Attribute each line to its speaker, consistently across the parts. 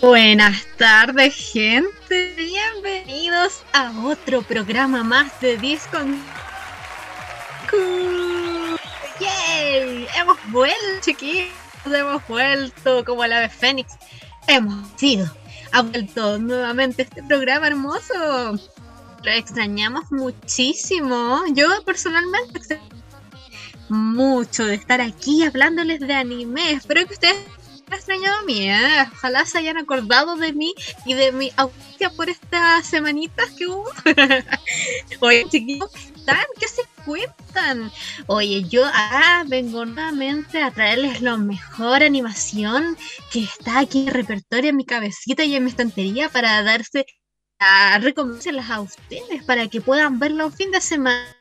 Speaker 1: Buenas tardes, gente. Bienvenidos a otro programa más de Disco. ¡Yay! Hemos vuelto, chiquillos. Hemos vuelto como la de Fénix. Hemos sido. Ha vuelto nuevamente este programa hermoso. Lo extrañamos muchísimo. Yo personalmente mucho de estar aquí hablándoles de anime. Espero que ustedes extrañado a mí, ¿eh? Ojalá se hayan acordado de mí y de mi ausencia por estas semanitas que hubo. Oye, chiquillos, ¿están? ¿Qué se cuentan? Oye, yo acá vengo nuevamente a traerles la mejor animación que está aquí en repertorio en mi cabecita y en mi estantería para darse a recomendárselas a ustedes para que puedan verlo un fin de semana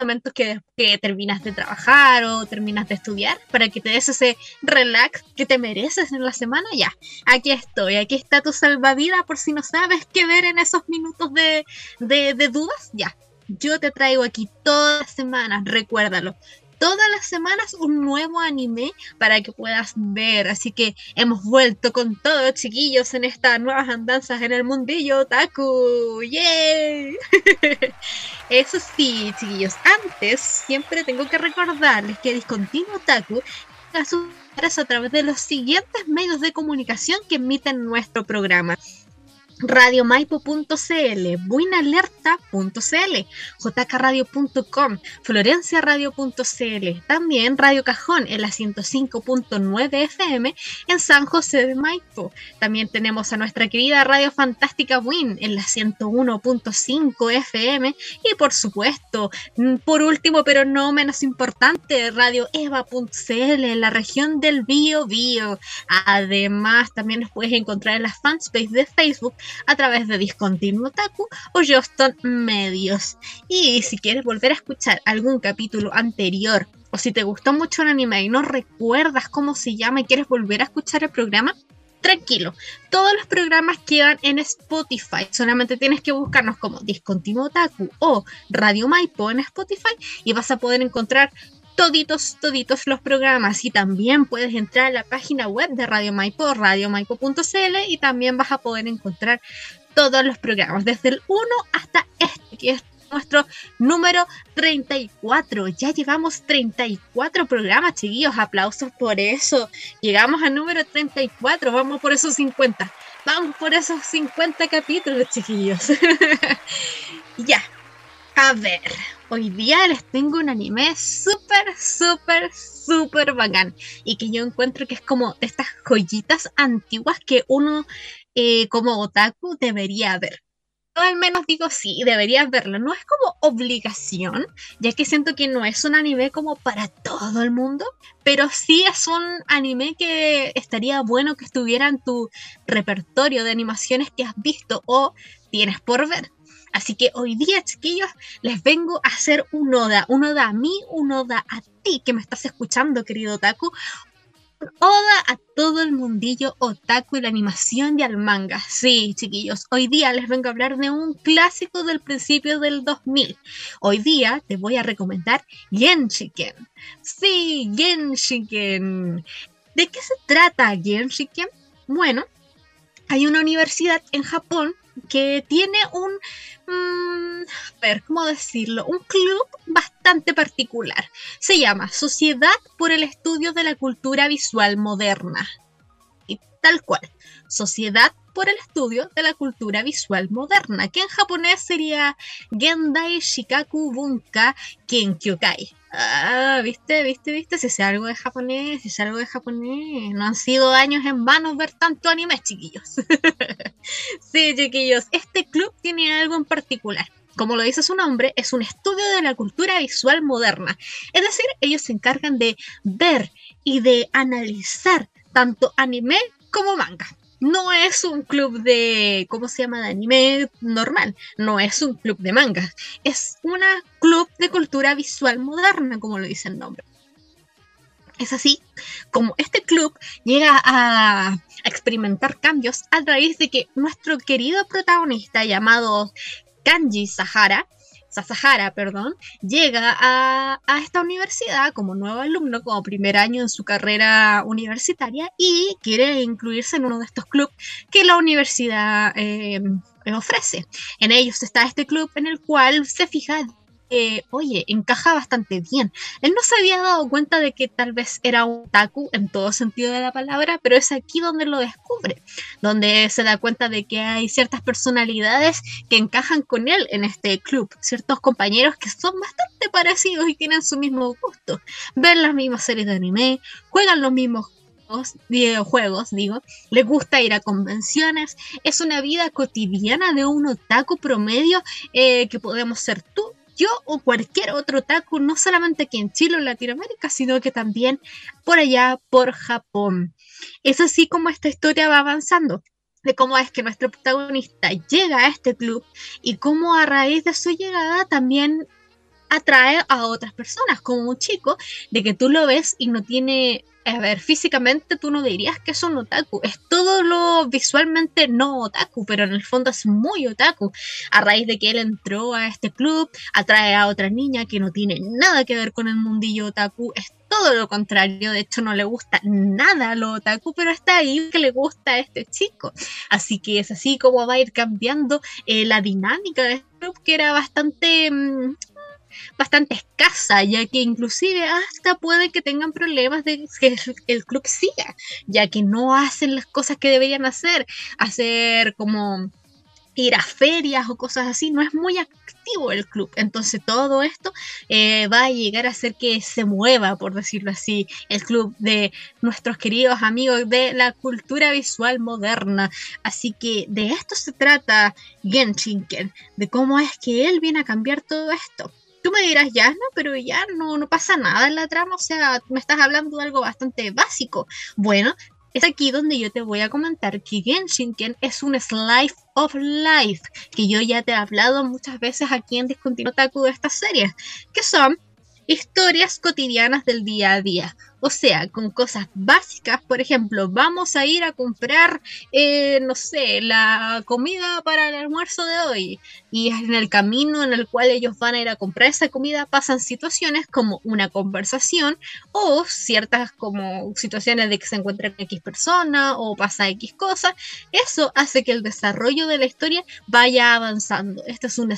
Speaker 1: momentos que, que terminas de trabajar o terminas de estudiar para que te des ese relax que te mereces en la semana, ya, aquí estoy, aquí está tu salvavidas por si no sabes qué ver en esos minutos de, de, de dudas, ya. Yo te traigo aquí todas las semanas, recuérdalo todas las semanas un nuevo anime para que puedas ver. Así que hemos vuelto con todos, chiquillos, en estas nuevas andanzas en el mundillo Taku. ¡Yay! Eso sí, chiquillos, antes siempre tengo que recordarles que Discontinuo Taku a través de los siguientes medios de comunicación que emiten nuestro programa radiomaipo.cl, buinalerta.cl, jkradio.com, florenciaradio.cl, también Radio Cajón en la 105.9 FM en San José de Maipo. También tenemos a nuestra querida Radio Fantástica Win en la 101.5 FM y por supuesto, por último pero no menos importante, Radio Eva.cl en la región del Bio Bio. Además, también nos puedes encontrar en las fanspace de Facebook a través de Discontinuo Taku o Juston Medios. Y si quieres volver a escuchar algún capítulo anterior o si te gustó mucho un anime y no recuerdas cómo se llama y quieres volver a escuchar el programa, tranquilo, todos los programas quedan en Spotify. Solamente tienes que buscarnos como Discontinuo Taku o Radio Maipo en Spotify y vas a poder encontrar toditos, toditos los programas y también puedes entrar a la página web de Radio Maipo, radiomaipo.cl y también vas a poder encontrar todos los programas, desde el 1 hasta este, que es nuestro número 34. Ya llevamos 34 programas, chiquillos. Aplausos por eso. Llegamos al número 34. Vamos por esos 50. Vamos por esos 50 capítulos, chiquillos. ya. A ver. Hoy día les tengo un anime súper, súper, súper bacán. Y que yo encuentro que es como estas joyitas antiguas que uno eh, como otaku debería ver. Yo al menos digo sí, deberías verlo. No es como obligación, ya que siento que no es un anime como para todo el mundo, pero sí es un anime que estaría bueno que estuviera en tu repertorio de animaciones que has visto o tienes por ver. Así que hoy día, chiquillos, les vengo a hacer un oda, un oda a mí, un oda a ti que me estás escuchando, querido Otaku, oda a todo el mundillo otaku y la animación y al manga. Sí, chiquillos, hoy día les vengo a hablar de un clásico del principio del 2000. Hoy día te voy a recomendar Genshiken. Sí, Genshiken. ¿De qué se trata Genshiken? Bueno, hay una universidad en Japón que tiene un, mm, ver, ¿cómo decirlo? Un club bastante particular. Se llama Sociedad por el Estudio de la Cultura Visual Moderna. Y tal cual, Sociedad por el Estudio de la Cultura Visual Moderna, que en japonés sería Gendai Shikaku Bunka Kenkyokai. Ah, viste, viste, viste, si sé algo de japonés, si sé algo de japonés. No han sido años en vano ver tanto anime, chiquillos. sí, chiquillos, este club tiene algo en particular. Como lo dice su nombre, es un estudio de la cultura visual moderna. Es decir, ellos se encargan de ver y de analizar tanto anime como manga. No es un club de, ¿cómo se llama?, de anime normal. No es un club de mangas. Es un club de cultura visual moderna, como lo dice el nombre. Es así como este club llega a, experimentar cambios a raíz de que nuestro querido protagonista llamado Kanji Sahara, Sasahara, perdón, llega a, esta universidad como nuevo alumno, como primer año en su carrera universitaria y quiere incluirse en uno de estos clubes que la universidad eh, ofrece. En ellos está este club en el cual se fija oye, encaja bastante bien. Él no se había dado cuenta de que tal vez era un taku en todo sentido de la palabra, pero es aquí donde lo descubre, donde se da cuenta de que hay ciertas personalidades que encajan con él en este club, ciertos compañeros que son bastante parecidos y tienen su mismo gusto, ven las mismas series de anime, juegan los mismos videojuegos, digo, le gusta ir a convenciones, es una vida cotidiana de un otaku promedio eh, que podemos ser tú yo o cualquier otro otaku, no solamente aquí en Chile o Latinoamérica, sino que también por allá, por Japón. Es así como esta historia va avanzando de cómo es que nuestro protagonista llega a este club y cómo a raíz de su llegada también atrae a otras personas, como un chico, de que tú lo ves y no tiene a ver, físicamente tú no dirías que es un otaku, es todo lo visualmente no otaku, pero en el fondo es muy otaku. A raíz de que él entró a este club, atrae a otra niña que no tiene nada que ver con el mundillo otaku, es todo lo contrario, de hecho no le gusta nada lo otaku, pero está ahí que le gusta a este chico. Así que es así como va a ir cambiando eh, la dinámica de este club, que era bastante... Mm, bastante escasa, ya que inclusive hasta puede que tengan problemas de que el club siga, ya que no hacen las cosas que deberían hacer, hacer como ir a ferias o cosas así, no es muy activo el club. Entonces todo esto eh, va a llegar a hacer que se mueva, por decirlo así, el club de nuestros queridos amigos de la cultura visual moderna. Así que de esto se trata Genshinken, de cómo es que él viene a cambiar todo esto. Tú me dirás, ya, no, pero ya no, no pasa nada en la trama, o sea, me estás hablando de algo bastante básico. Bueno, es aquí donde yo te voy a comentar que Genshinken es un slice of life, que yo ya te he hablado muchas veces aquí en Discontinuo Taku de estas series, que son historias cotidianas del día a día. O sea, con cosas básicas, por ejemplo, vamos a ir a comprar, eh, no sé, la comida para el almuerzo de hoy. Y en el camino en el cual ellos van a ir a comprar esa comida pasan situaciones como una conversación o ciertas como situaciones de que se encuentran X persona o pasa X cosa. Eso hace que el desarrollo de la historia vaya avanzando. Esto es un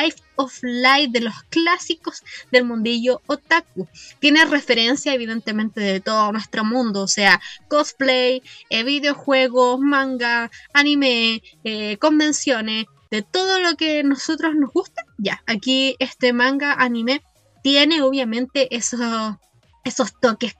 Speaker 1: Life of Life de los clásicos del mundillo otaku. Tiene referencia evidentemente de todo nuestro mundo, o sea, cosplay, eh, videojuegos, manga, anime, eh, convenciones, de todo lo que nosotros nos gusta. Ya, aquí este manga anime tiene obviamente esos, esos toques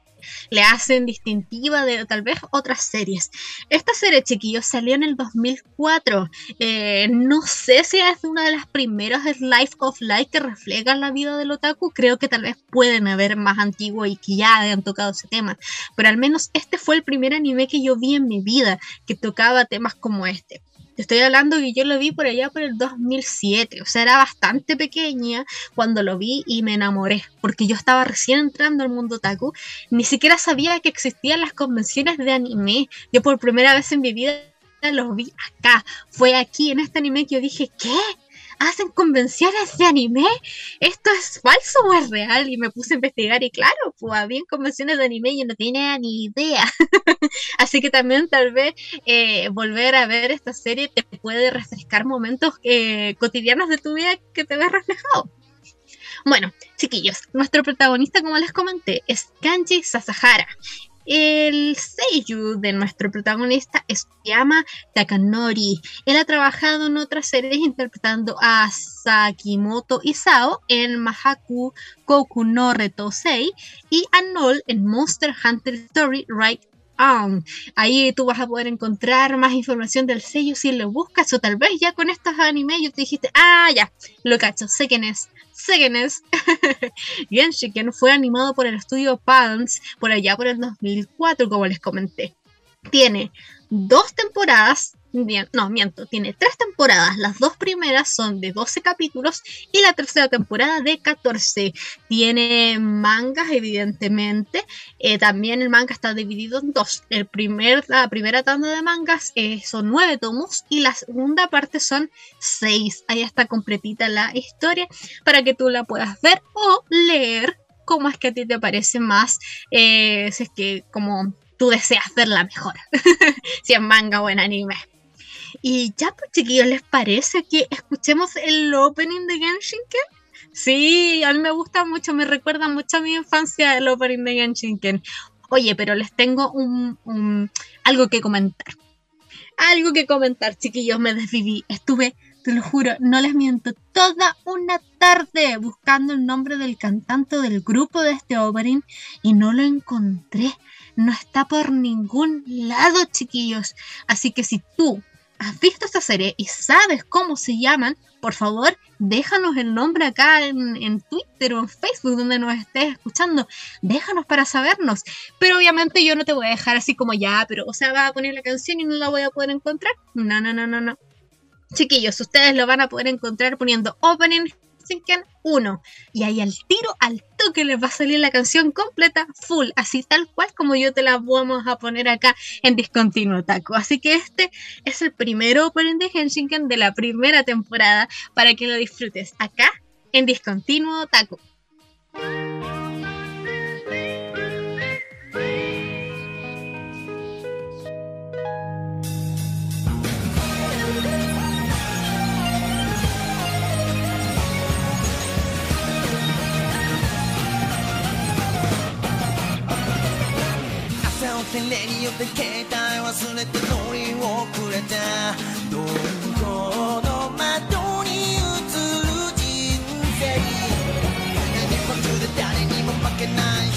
Speaker 1: le hacen distintiva de tal vez otras series. Esta serie, chiquillos, salió en el 2004. Eh, no sé si es una de las primeras Life of Life que reflejan la vida del otaku. Creo que tal vez pueden haber más antiguos y que ya hayan tocado ese tema. Pero al menos este fue el primer anime que yo vi en mi vida que tocaba temas como este. Te estoy hablando que yo lo vi por allá por el 2007, o sea, era bastante pequeña cuando lo vi y me enamoré, porque yo estaba recién entrando al mundo otaku, ni siquiera sabía que existían las convenciones de anime. Yo por primera vez en mi vida los vi acá, fue aquí en este anime que yo dije, ¿qué? Hacen convenciones de anime, esto es falso o es real. Y me puse a investigar y claro, pues había convenciones de anime y yo no tenía ni idea. Así que también tal vez eh, volver a ver esta serie te puede refrescar momentos eh, cotidianos de tu vida que te ves reflejado. Bueno, chiquillos, nuestro protagonista, como les comenté, es Kanji Sasahara. El seiyuu de nuestro protagonista es Yama Takanori. Él ha trabajado en otras series interpretando a Sakimoto Isao en Mahaku Koku no Retosei y a Null en Monster Hunter Story Right On. Ahí tú vas a poder encontrar más información del sello si lo buscas o tal vez ya con estos animes yo te dijiste, ah, ya, lo cacho, sé quién es. Segenes. Genshiken fue animado por el estudio Palms por allá por el 2004, como les comenté. tiene dos temporadas no, miento, tiene tres temporadas. Las dos primeras son de 12 capítulos y la tercera temporada de 14. Tiene mangas, evidentemente. Eh, también el manga está dividido en dos. El primer, la primera tanda de mangas eh, son nueve tomos y la segunda parte son seis. Ahí está completita la historia para que tú la puedas ver o leer cómo es que a ti te parece más, eh, si es que como tú deseas verla mejor, si es manga o en anime. Y ya, pues chiquillos, ¿les parece que escuchemos el opening de Genshinken? Sí, a mí me gusta mucho, me recuerda mucho a mi infancia el opening de Genshinken. Oye, pero les tengo un, algo que comentar. Algo que comentar, chiquillos, me desviví. Estuve, te lo juro, no les miento, toda una tarde buscando el nombre del cantante del grupo de este opening y no lo encontré. No está por ningún lado, chiquillos. Así que si tú has visto esta serie y sabes cómo se llaman, por favor, déjanos el nombre acá en, Twitter o en Facebook donde nos estés escuchando. Déjanos para sabernos. Pero obviamente yo no te voy a dejar así como ya, pero o sea, va a poner la canción y no la voy a poder encontrar. No, no, no, no, no. Chiquillos, ustedes lo van a poder encontrar poniendo opening Sinken 1. Y ahí al tiro, al toque les va a salir la canción completa, full, así tal cual como yo te la vamos a poner acá en Discontinuo Taco. Así que este es el primer opening de Henshinken de la primera temporada para que lo disfrutes acá en Discontinuo Taco.
Speaker 2: テレによって携帯忘れて乗り遅れたどこの窓に映る人生。日本中で誰にも負けない。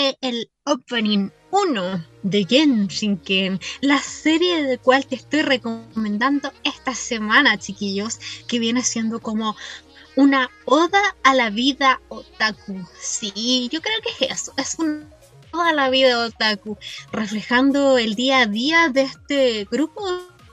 Speaker 1: Fue el opening 1 de Genshinken, la serie de cual te estoy recomendando esta semana, chiquillos, que viene siendo como una oda a la vida otaku. Sí, yo creo que es eso, es una oda a la vida otaku, reflejando el día a día de este grupo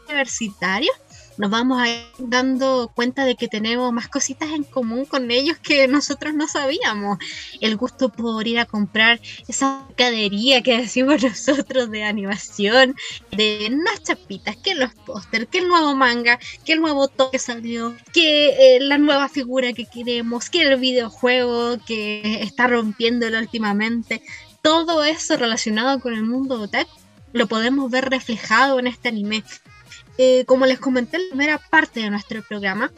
Speaker 1: universitario. Nos vamos a ir dando cuenta de que tenemos más cositas en común con ellos que nosotros no sabíamos. El gusto por ir a comprar esa mercadería que decimos nosotros de animación, de unas chapitas, que los póster, que el nuevo manga, que el nuevo toque que salió, que eh, la nueva figura que queremos, que el videojuego que está rompiéndolo últimamente. Todo eso relacionado con el mundo otaku lo podemos ver reflejado en este anime. Eh, como les comenté en la primera parte de nuestro programa,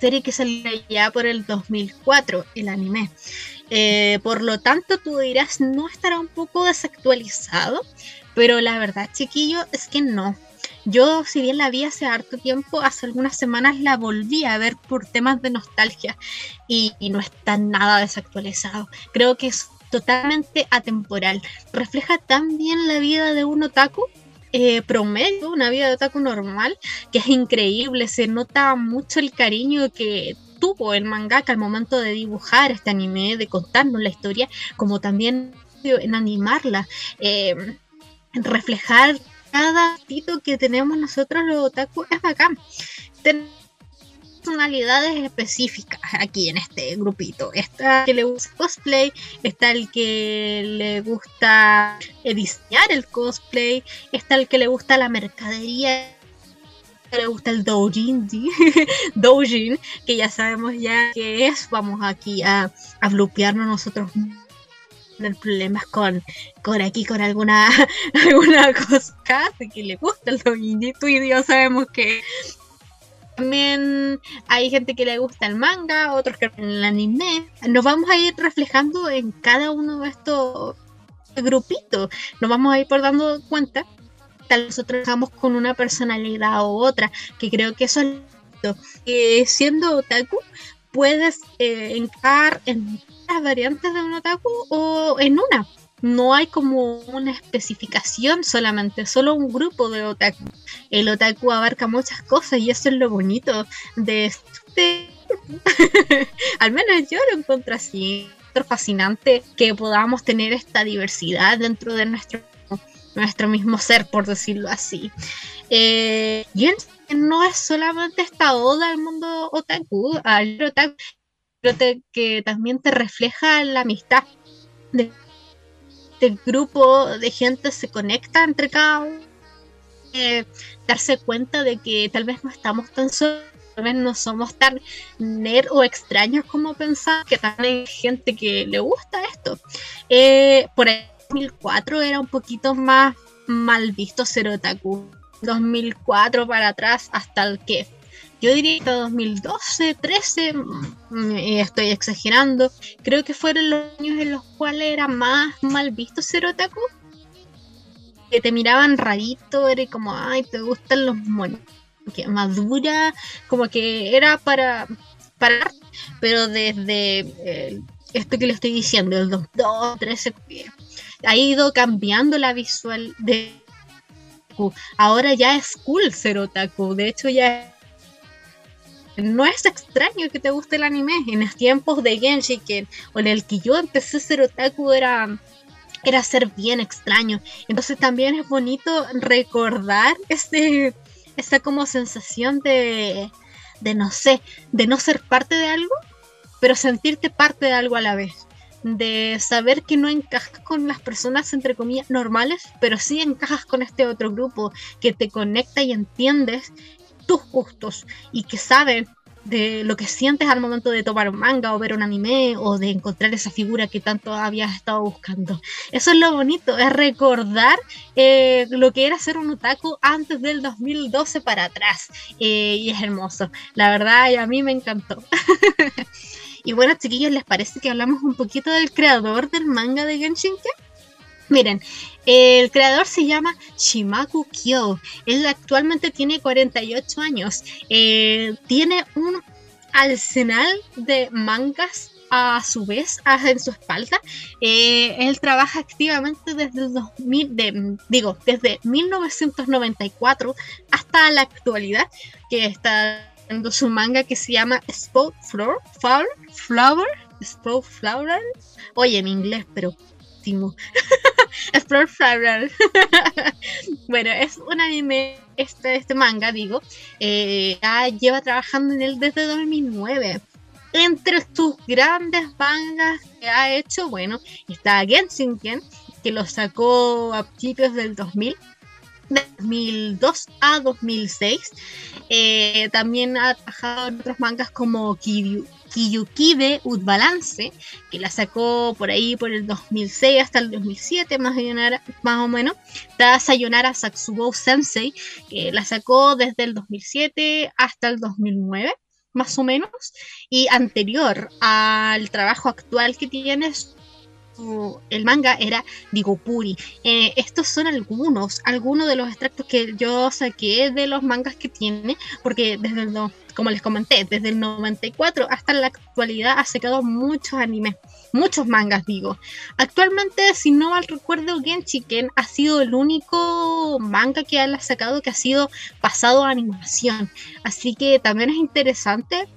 Speaker 1: serie que salió ya por el 2004, el anime. Eh, por lo tanto, tú dirás, no estará un poco desactualizado, pero la verdad, chiquillo, es que no. Yo, si bien la vi hace harto tiempo, hace algunas semanas la volví a ver por temas de nostalgia y, y no está nada desactualizado. Creo que es totalmente atemporal. Refleja tan bien la vida de un otaku eh, promedio, una vida de otaku normal, que es increíble, se nota mucho el cariño que tuvo el mangaka al momento de dibujar este anime, de contarnos la historia, como también en animarla, eh, reflejar cada tito que tenemos nosotros los otaku es bacán. Ten personalidades específicas aquí en este grupito. Está el que le gusta cosplay, está el que le gusta diseñar el cosplay, está el que le gusta la mercadería le gusta el doujin, doujin, que ya sabemos ya qué es. Vamos aquí a, a blupearnos nosotros tener problemas con, con aquí, con alguna, alguna cosa que le gusta el doujin. Tú y yo sabemos que también hay gente que le gusta el manga, otros que el anime. Nos vamos a ir reflejando en cada uno de estos grupitos. Nos vamos a ir por dando cuenta. Tal vez trabajamos con una personalidad u otra, que creo que eso es que siendo otaku puedes eh, encajar en variantes de un otaku o en una no hay como una especificación solamente, solo un grupo de otaku. El otaku abarca muchas cosas y eso es lo bonito de este... Al menos yo lo encuentro así, fascinante que podamos tener esta diversidad dentro de nuestro, nuestro mismo ser, por decirlo así. Eh, y no es solamente esta oda al mundo otaku, al otaku, que también te refleja la amistad este grupo de gente se conecta entre cada uno, eh, darse cuenta de que tal vez no estamos tan solos, tal vez no somos tan nerd o extraños como pensaba, que también hay gente que le gusta esto. Eh, por el 2004 era un poquito más mal visto ser otaku. 2004 para atrás hasta el que yo diría que 2012, 13, mm, estoy exagerando, creo que fueron los años en los cuales era más mal visto ser otaku. Que te miraban rarito, era como, ay, te gustan los monos. Que madura, como que era para, para pero desde eh, esto que le estoy diciendo, el 2013, ha ido cambiando la visual de Ahora ya es cool ser otaku. De hecho, ya no es extraño que te guste el anime. En los tiempos de Genshin, o en el que yo empecé a ser otaku, era, era ser bien extraño. Entonces también es bonito recordar ese, esa como sensación de, de, no sé, de no ser parte de algo, pero sentirte parte de algo a la vez. De saber que no encajas con las personas, entre comillas, normales, pero sí encajas con este otro grupo que te conecta y entiendes tus gustos y que saben de lo que sientes al momento de tomar un manga o ver un anime o de encontrar esa figura que tanto habías estado buscando. Eso es lo bonito, es recordar eh, lo que era ser un otaku antes del 2012 para atrás. Eh, y es hermoso. La verdad, a mí me encantó. y bueno, chiquillos, ¿les parece que hablamos un poquito del creador del manga de Genshin Miren, el creador se llama Shimaku Kyo. Él actualmente tiene 48 años. Eh, tiene un arsenal de mangas a su vez en su espalda. Eh, él trabaja activamente desde el 2000, digo, desde 1994 hasta la actualidad, que está en su manga que se llama Spot Flower, Flower, Flower, Flower. Oye, en inglés, pero bueno, es un anime, este, este manga, digo, eh, lleva trabajando en él desde 2009. Entre sus grandes mangas que ha hecho, bueno, está Genshin que lo sacó a principios del 2000, de 2002 a 2006. Eh, también ha trabajado en otros mangas como Kiryu, Kiyukibe Utbalance, que la sacó por ahí por el 2006 hasta el 2007, más, o menos. Está Sayonara Satsubou Sensei, que la sacó desde el 2007 hasta el 2009, más o menos. Y anterior al trabajo actual que el manga era Digopuri. Eh, estos son algunos, algunos de los extractos que yo saqué de los mangas que tiene, porque desde el, como les comenté, desde el 94 hasta la actualidad ha sacado muchos animes, muchos mangas digo. Actualmente, si no mal recuerdo, Genshiken ha sido el único manga que ha sacado que ha sido pasado a animación. Así que también es interesante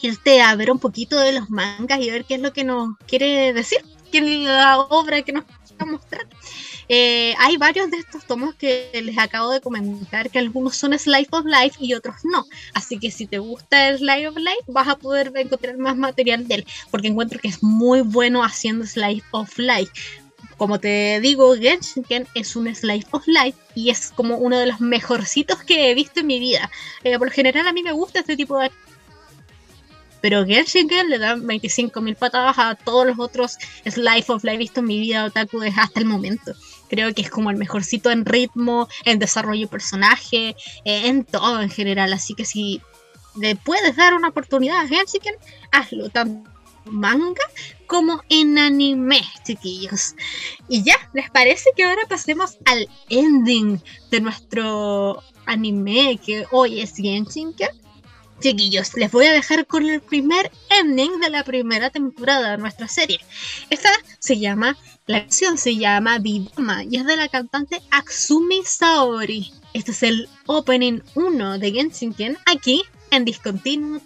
Speaker 1: irte a ver un poquito de los mangas y ver qué es lo que nos quiere decir que la obra que nos va a mostrar. Eh, hay varios de estos tomos que les acabo de comentar que algunos son Slice of Life y otros no. Así que si te gusta el Slice of Life vas a poder encontrar más material de él porque encuentro que es muy bueno haciendo Slice of Life. Como te digo, Genshin es un Slice of Life y es como uno de los mejorcitos que he visto en mi vida. Eh, por lo general a mí me gusta este tipo de pero Genshin le da 25.000 patadas a todos los otros Slice of Life visto en mi vida otaku desde hasta el momento. Creo que es como el mejorcito en ritmo, en desarrollo de personaje, eh, en todo en general. Así que si le puedes dar una oportunidad a Genshin, hazlo tanto manga como en anime, chiquillos. Y ya, ¿les parece que ahora pasemos al ending de nuestro anime que hoy es Genshin? Chiquillos, les voy a dejar con el primer ending de la primera temporada de nuestra serie. Esta se llama, la canción se llama Vivama y es de la cantante Aksumi Saori. Este es el opening 1 de Genshin Ken aquí en Discontinuo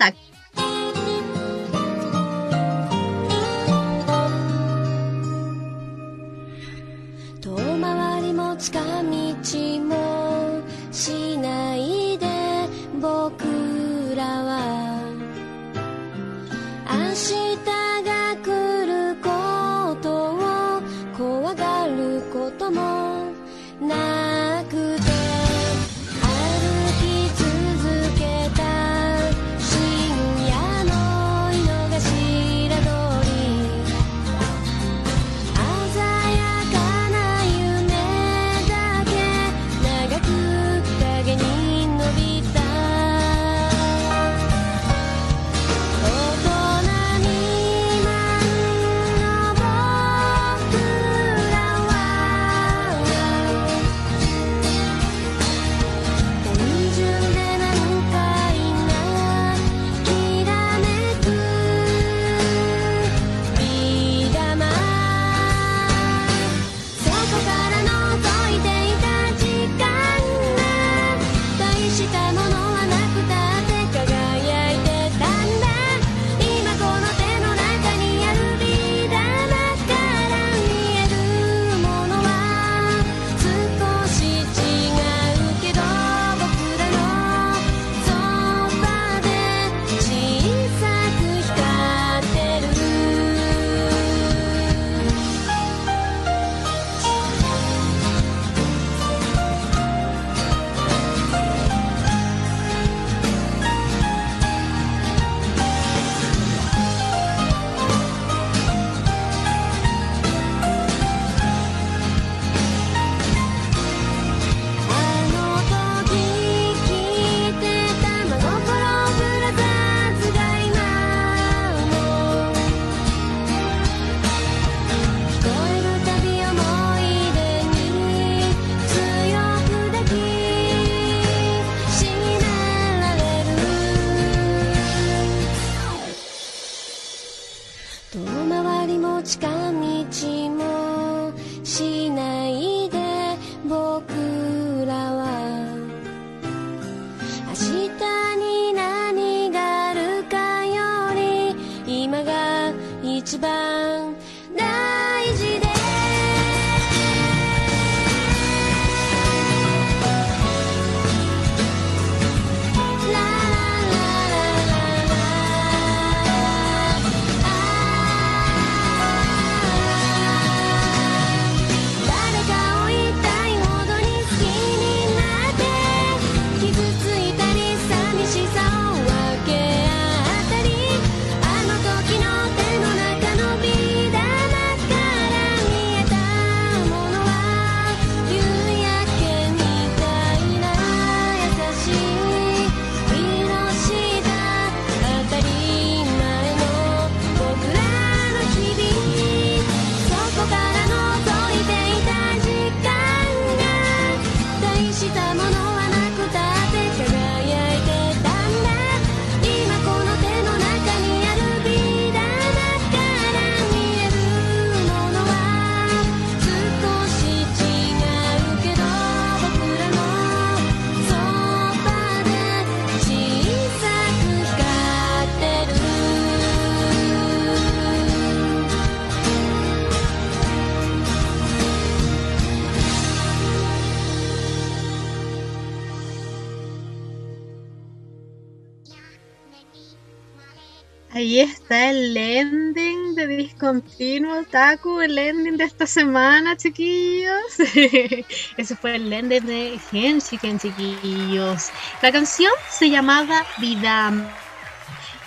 Speaker 1: Ahí está el ending de Discontinuo Taku, el ending de esta semana, chiquillos. Ese fue el ending de Henshiken, chiquillos. La canción se llamaba Vidam,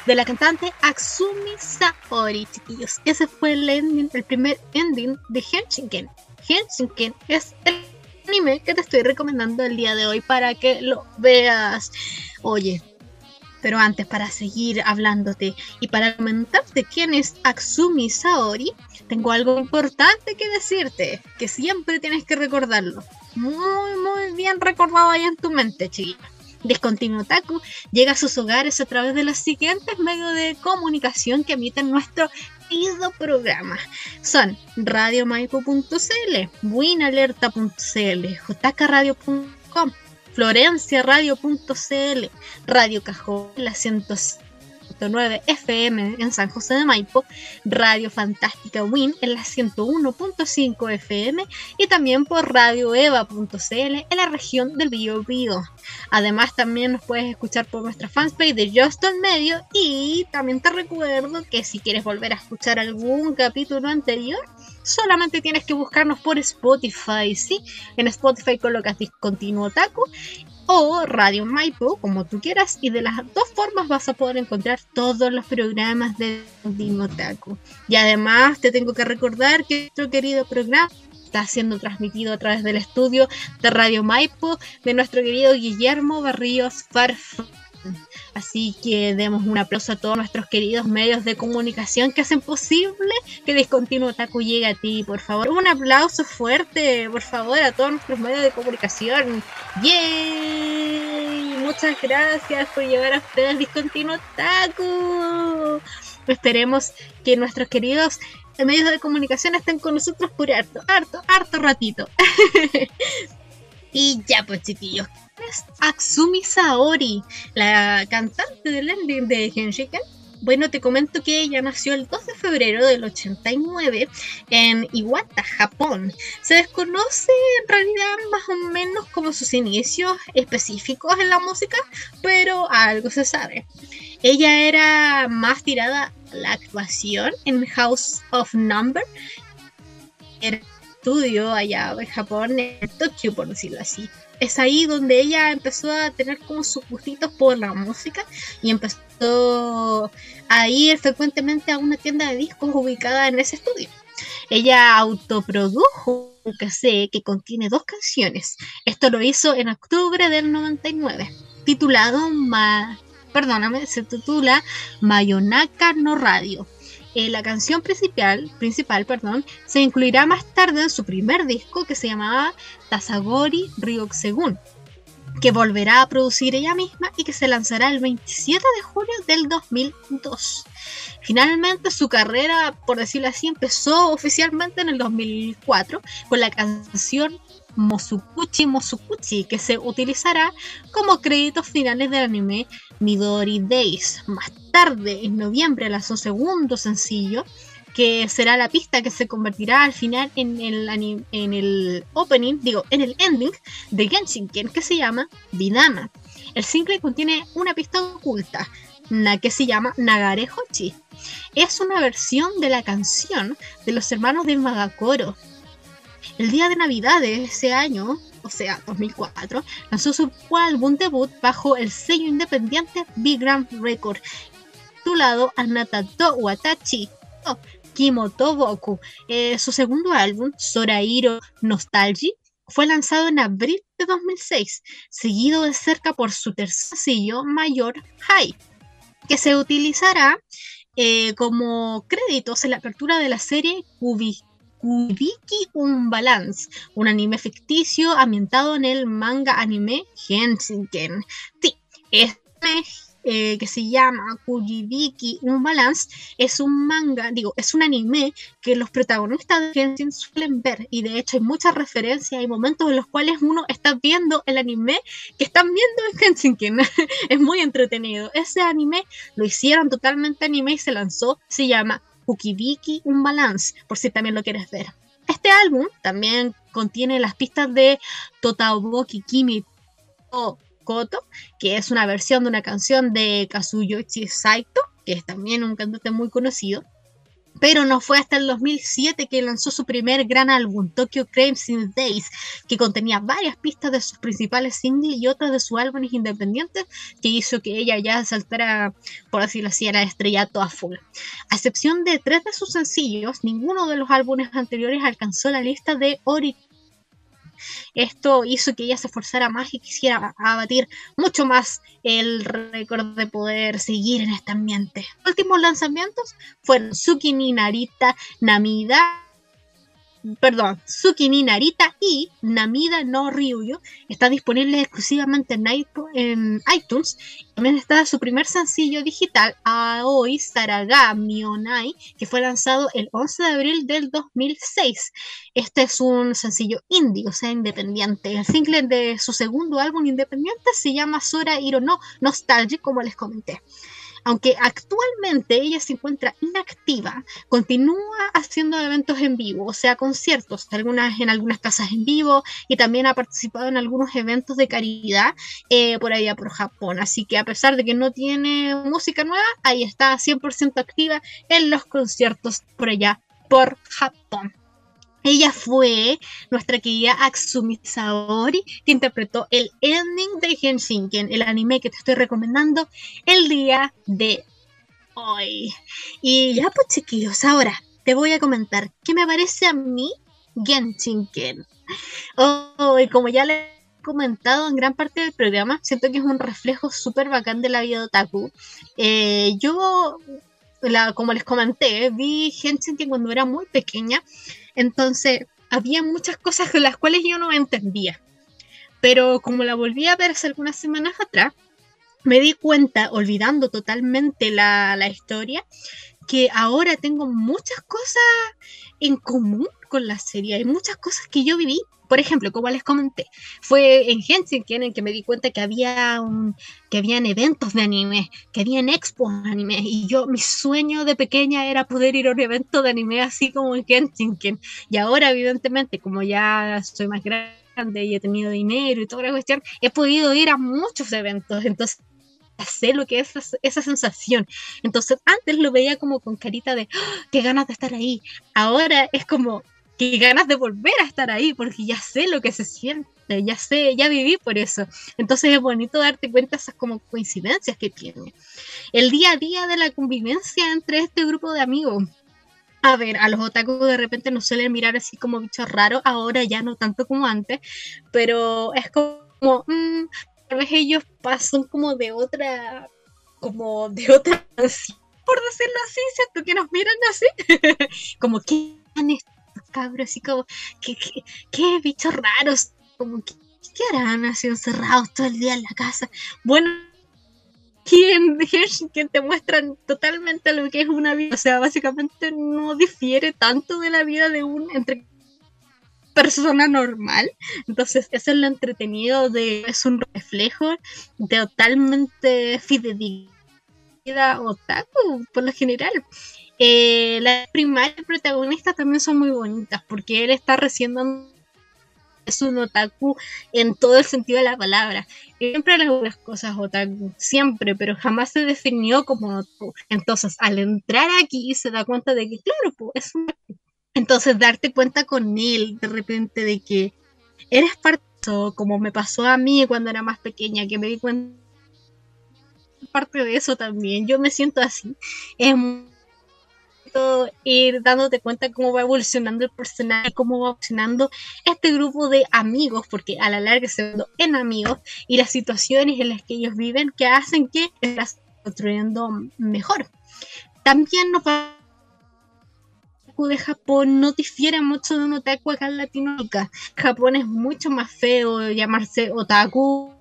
Speaker 1: de la cantante Aksumi Saori, chiquillos. Ese fue el ending, el primer ending de Henshiken. Henshiken es el anime que te estoy recomendando el día de hoy para que lo veas. Oye, pero antes, para seguir hablándote y para comentarte quién es Aksumi Saori, tengo algo importante que decirte, que siempre tienes que recordarlo. Muy, muy bien recordado ahí en tu mente, chica. Discontinuo Taku llega a sus hogares a través de los siguientes medios de comunicación que emiten nuestro querido programa. Son radiomaipo.cl, winalerta.cl, jkradio.com, florenciaradio.cl, Radio Cajón, la 109 FM en San José de Maipo, Radio Fantástica Win en la 101.5 FM y también por radioeva.cl en la región del Bío Bío. Además también nos puedes escuchar por nuestra fanpage de Justin Medio y también te recuerdo que si quieres volver a escuchar algún capítulo anterior, solamente tienes que buscarnos por Spotify, ¿sí? En Spotify colocas Discontinuo Taku o Radio Maipo, como tú quieras, y de las dos formas vas a poder encontrar todos los programas de Discontinuo Taku. Y además te tengo que recordar que nuestro querido programa está siendo transmitido a través del estudio de Radio Maipo de nuestro querido Guillermo Barríos Farfán. Así que demos un aplauso a todos nuestros queridos medios de comunicación que hacen posible que Discontinuo Taku llegue a ti, por favor. Un aplauso fuerte, por favor, a todos nuestros medios de comunicación. ¡Yay! Muchas gracias por llevar a ustedes Discontinuo Taku. Esperemos que nuestros queridos medios de comunicación estén con nosotros por harto, harto, harto ratito. y ya pues chiquillos, es Aksumi Saori, la cantante del ending de Genshiken. Bueno, te comento que ella nació el 2 de febrero del 89 en Iwata, Japón. Se desconoce en realidad más o menos como sus inicios específicos en la música, pero algo se sabe. Ella era más tirada a la actuación en House of Number. Era estudio allá en Japón, en Tokio, por decirlo así es ahí donde ella empezó a tener como sus gustitos por la música y empezó a ir frecuentemente a una tienda de discos ubicada en ese estudio. Ella autoprodujo un cassette que contiene dos canciones. Esto lo hizo en octubre del 99, titulado Ma perdóname, se titula Mayonaka no Radio. Eh, la canción principal, principal perdón, se incluirá más tarde en su primer disco que se llamaba Tasagori Ryoksegun, que volverá a producir ella misma y que se lanzará el 27 de julio del 2002. Finalmente su carrera, por decirlo así, empezó oficialmente en el 2004 con la canción Mosukuchi Mosukuchi, que se utilizará como créditos finales del anime Midori Days. Más tarde, en noviembre, lanzó un segundo sencillo, que será la pista que se convertirá al final en el, en el opening, digo, en el ending de Genshinken, que se llama Dinama. El single contiene una pista oculta, que se llama Nagare Hochi. Es una versión de la canción de los hermanos de Magakoro, el día de Navidad de ese año, o sea, 2004, lanzó su álbum debut bajo el sello independiente Big Grand Record, titulado Anatato Watachi o Kimoto Boku. Eh, su segundo álbum, Sorairo Nostalgia, fue lanzado en abril de 2006, seguido de cerca por su tercer sencillo, Mayor High, que se utilizará eh, como créditos en la apertura de la serie Kubi Kubiki Unbalance, un anime ficticio ambientado en el manga anime Henshinken. Sí, este eh, que se llama Kujibiki Unbalance es un manga, digo, es un anime que los protagonistas de Henshin suelen ver y de hecho hay muchas referencias, hay momentos en los cuales uno está viendo el anime que están viendo en Henshinken. es muy entretenido. Ese anime lo hicieron totalmente anime y se lanzó, se llama Ukibiki Un Balance, por si también lo quieres ver. Este álbum también contiene las pistas de Totaoboki Kimi o Koto, que es una versión de una canción de Kazuyoshi Saito, que es también un cantante muy conocido. Pero no fue hasta el 2007 que lanzó su primer gran álbum, Tokyo Crimson Days, que contenía varias pistas de sus principales singles y otras de sus álbumes independientes, que hizo que ella ya saltara, por decirlo así, a la estrellato a full. A excepción de tres de sus sencillos, ninguno de los álbumes anteriores alcanzó la lista de Ori esto hizo que ella se esforzara más y quisiera abatir mucho más el récord de poder seguir en este ambiente. Los últimos lanzamientos fueron Tsukini Narita Namida perdón, Tsukini Narita y Namida no Ryuyo está disponible exclusivamente en, iTunes. También está su primer sencillo digital, Aoi Saragami Onai, que fue lanzado el 11 de abril del 2006. Este es un sencillo indie, o sea, independiente. El single de su segundo álbum independiente se llama Sora Hiro no Nostalgia, como les comenté aunque actualmente ella se encuentra inactiva, continúa haciendo eventos en vivo, o sea, conciertos, en algunas casas en vivo y también ha participado en algunos eventos de caridad eh, por allá por Japón. Así que a pesar de que no tiene música nueva, ahí está 100% activa en los conciertos por allá por Japón. Ella fue nuestra querida Aksumi Saori, que interpretó el ending de Henshinken, el anime que te estoy recomendando el día de hoy. Y ya pues chiquillos, ahora te voy a comentar qué me parece a mí Genshinken. Oh, y como ya le he comentado en gran parte del programa, siento que es un reflejo súper bacán de la vida de Otaku. Eh, yo, como les comenté, vi Genshinken cuando era muy pequeña entonces, había muchas cosas con las cuales yo no entendía. Pero como la volví a ver hace algunas semanas atrás, me di cuenta, olvidando totalmente la, la historia, que ahora tengo muchas cosas en común con la serie. Hay muchas cosas que yo viví por ejemplo, como les comenté, fue en Helsinki en que me di cuenta que había un, que habían eventos de anime, que habían expos de anime, y yo, mi sueño de pequeña era poder ir a un evento de anime así como en Helsinki. Y ahora, evidentemente, como ya soy más grande y he tenido dinero y toda la cuestión, he podido ir a muchos eventos, entonces sé lo que es esa, sensación. Entonces, antes lo veía como con carita de, ¡Ah! qué ganas de estar ahí. Ahora es como, que ganas de volver a estar ahí, porque ya sé lo que se siente, ya sé, ya viví por eso. Entonces es bonito darte cuenta esas como coincidencias que tiene. El día a día de la convivencia entre este grupo de amigos. A ver, a los otakus de repente nos suelen mirar así como bichos raros, ahora ya no tanto como antes, pero es como, mmm, tal vez ellos pasan como de otra, como de otra, por decirlo así, ¿cierto? Que nos miran así, como, ¿qué han cabros, así como, ¿qué, qué, bichos raros? Como, ¿qué, ¿qué, harán así encerrados todo el día en la casa? Bueno, quien, quien te muestran totalmente lo que es una vida, o sea, básicamente no difiere tanto de la vida de un entre persona normal. Entonces, eso es lo entretenido de es un reflejo totalmente fidedigna otaku por lo general. Eh, las primarias protagonistas también son muy bonitas porque él está recién es un otaku en todo el sentido de la palabra. Siempre le las cosas otaku, siempre, pero jamás se definió como otaku. Entonces, al entrar aquí, se da cuenta de que, claro, pues, es un Entonces, darte cuenta con él de repente de que eres parte, como me pasó a mí cuando era más pequeña, que me di cuenta parte de eso también. Yo me siento así. Ir dándote cuenta cómo va evolucionando el personaje, cómo va evolucionando este grupo de amigos, porque a la larga se van en amigos y las situaciones en las que ellos viven que hacen que estás construyendo mejor. También nos de Japón no difiere mucho de un otaku acá en Latinoamérica. Japón es mucho más feo llamarse otaku,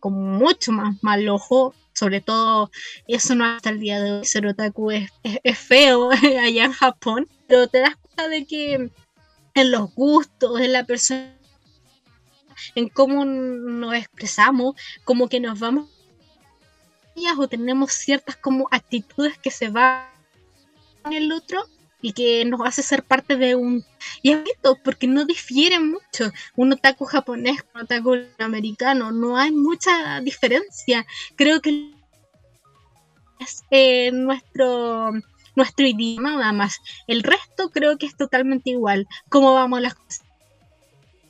Speaker 1: con mucho más mal ojo, sobre todo eso no hasta el día de hoy, ser otaku es, feo allá en Japón, pero te das cuenta de que en los gustos, en la persona, en cómo nos expresamos, como que nos vamos o tenemos ciertas como actitudes que se van en el otro y que nos hace ser parte de un... Y es porque no difieren mucho un otaku japonés un otaku americano, no hay mucha diferencia. Creo que es eh, nuestro nuestro idioma nada más. El resto creo que es totalmente igual. Cómo vamos las cosas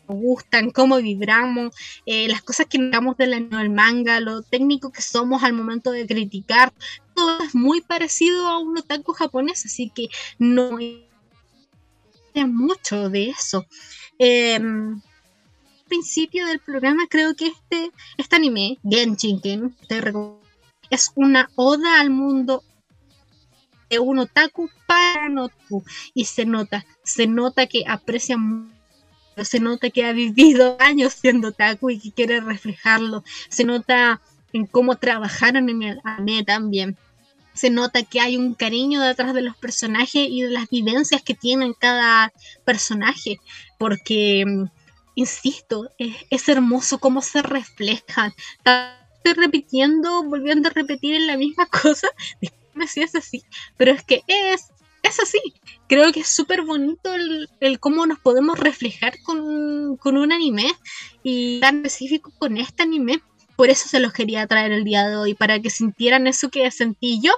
Speaker 1: gustan, cómo vibramos, eh, las cosas que miramos del manga, lo técnico que somos al momento de criticar, es muy parecido a un otaku japonés, así que no hay mucho de eso. Eh, principio del programa creo que este, este anime, Genshin, es una oda al mundo de un otaku para un otaku y se nota, se nota que aprecia mucho se nota que ha vivido años siendo otaku y que quiere reflejarlo, se nota en cómo trabajaron en el anime también. Se nota que hay un cariño detrás de los personajes y de las vivencias que tienen cada personaje, porque, insisto, es, es hermoso cómo se reflejan. Estoy repitiendo, volviendo a repetir en la misma cosa, disculpe si es así, pero es que es es así. Creo que es súper bonito el, el, cómo nos podemos reflejar con, con, un anime y tan específico con este anime. Por eso se los quería traer el día de hoy, para que sintieran eso que sentí yo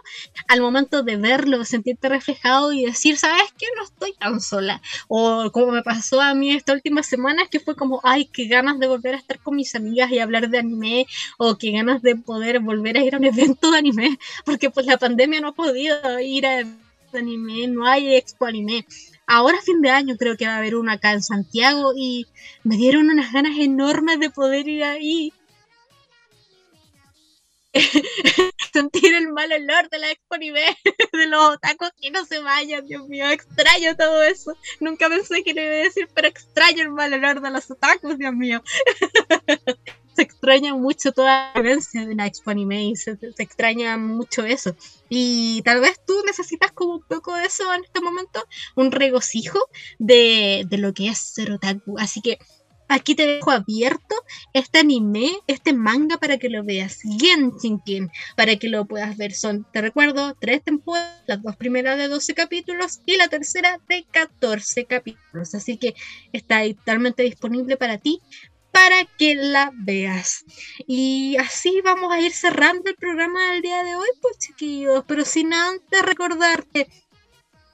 Speaker 1: al momento de verlo, sentirte reflejado y decir, ¿sabes qué? No estoy tan sola. O como me pasó a mí esta última semana, que fue como, ay, qué ganas de volver a estar con mis amigas y hablar de anime, o qué ganas de poder volver a ir a un evento de anime, porque pues la pandemia no ha podido ir a anime, no hay expo anime. Ahora fin de año creo que va a haber una acá en Santiago y me dieron unas ganas enormes de poder ir ahí. Sentir el mal olor de la expo anime, de los tacos que no se vayan, Dios mío, extraño todo eso. Nunca pensé que le iba a decir, pero extraño el mal olor de los tacos, Dios mío. se extraña mucho toda la vivencia de una expo anime y se, se, extraña mucho eso. Y tal vez tú necesitas como un poco de eso en este momento, un regocijo de, de lo que es ser otaku. Así que aquí te dejo abierto este anime, este manga para que lo veas. Genshin para que lo puedas ver. Son, te recuerdo, tres temporadas, las dos primeras de 12 capítulos y la tercera de 14 capítulos. Así que está totalmente disponible para ti para que la veas. Y así vamos a ir cerrando el programa del día de hoy, pues chiquillos, pero sin antes recordarte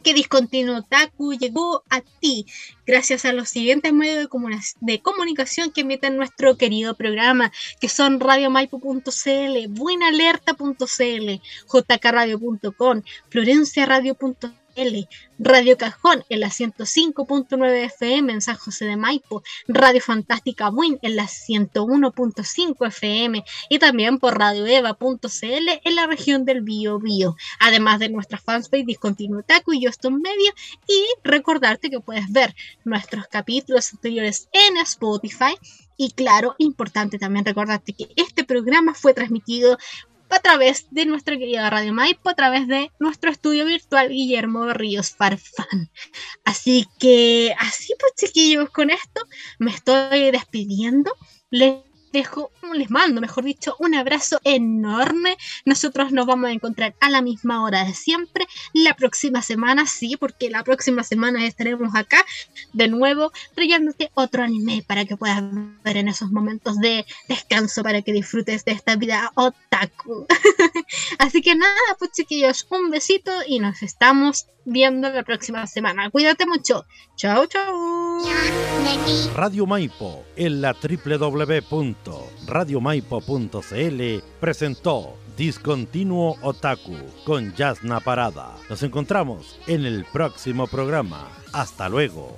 Speaker 1: que Discontinuo Taku llegó a ti gracias a los siguientes medios de, comun de comunicación que emiten nuestro querido programa, que son radiomaipo.cl, buenalerta.cl, jkradio.com, florenciaradio.cl, Radio Cajón en la 105.9 FM en San José de Maipo, Radio Fantástica Win en la 101.5 FM y también por radioeva.cl en la región del Bio Bio, además de nuestra fanpage Discontinuo Taku y Medio y recordarte que puedes ver nuestros capítulos anteriores en Spotify. Y claro, importante también recordarte que este programa fue transmitido a través de nuestra querida Radio Maipo, a través de nuestro estudio virtual Guillermo Ríos Farfán. Así que, así pues chiquillos, con esto me estoy despidiendo. Dejo, les mando, mejor dicho, un abrazo enorme. Nosotros nos vamos a encontrar a la misma hora de siempre la próxima semana, sí, porque la próxima semana estaremos acá de nuevo trayéndote otro anime para que puedas ver en esos momentos de descanso, para que disfrutes de esta vida otaku. Así que nada, pues chiquillos, un besito y nos estamos viendo la próxima semana. Cuídate mucho. Chao, chao.
Speaker 3: Radio Maipo en la www.radiomaipo.cl presentó Discontinuo Otaku con Yasna Parada. Nos encontramos en el próximo programa. Hasta luego.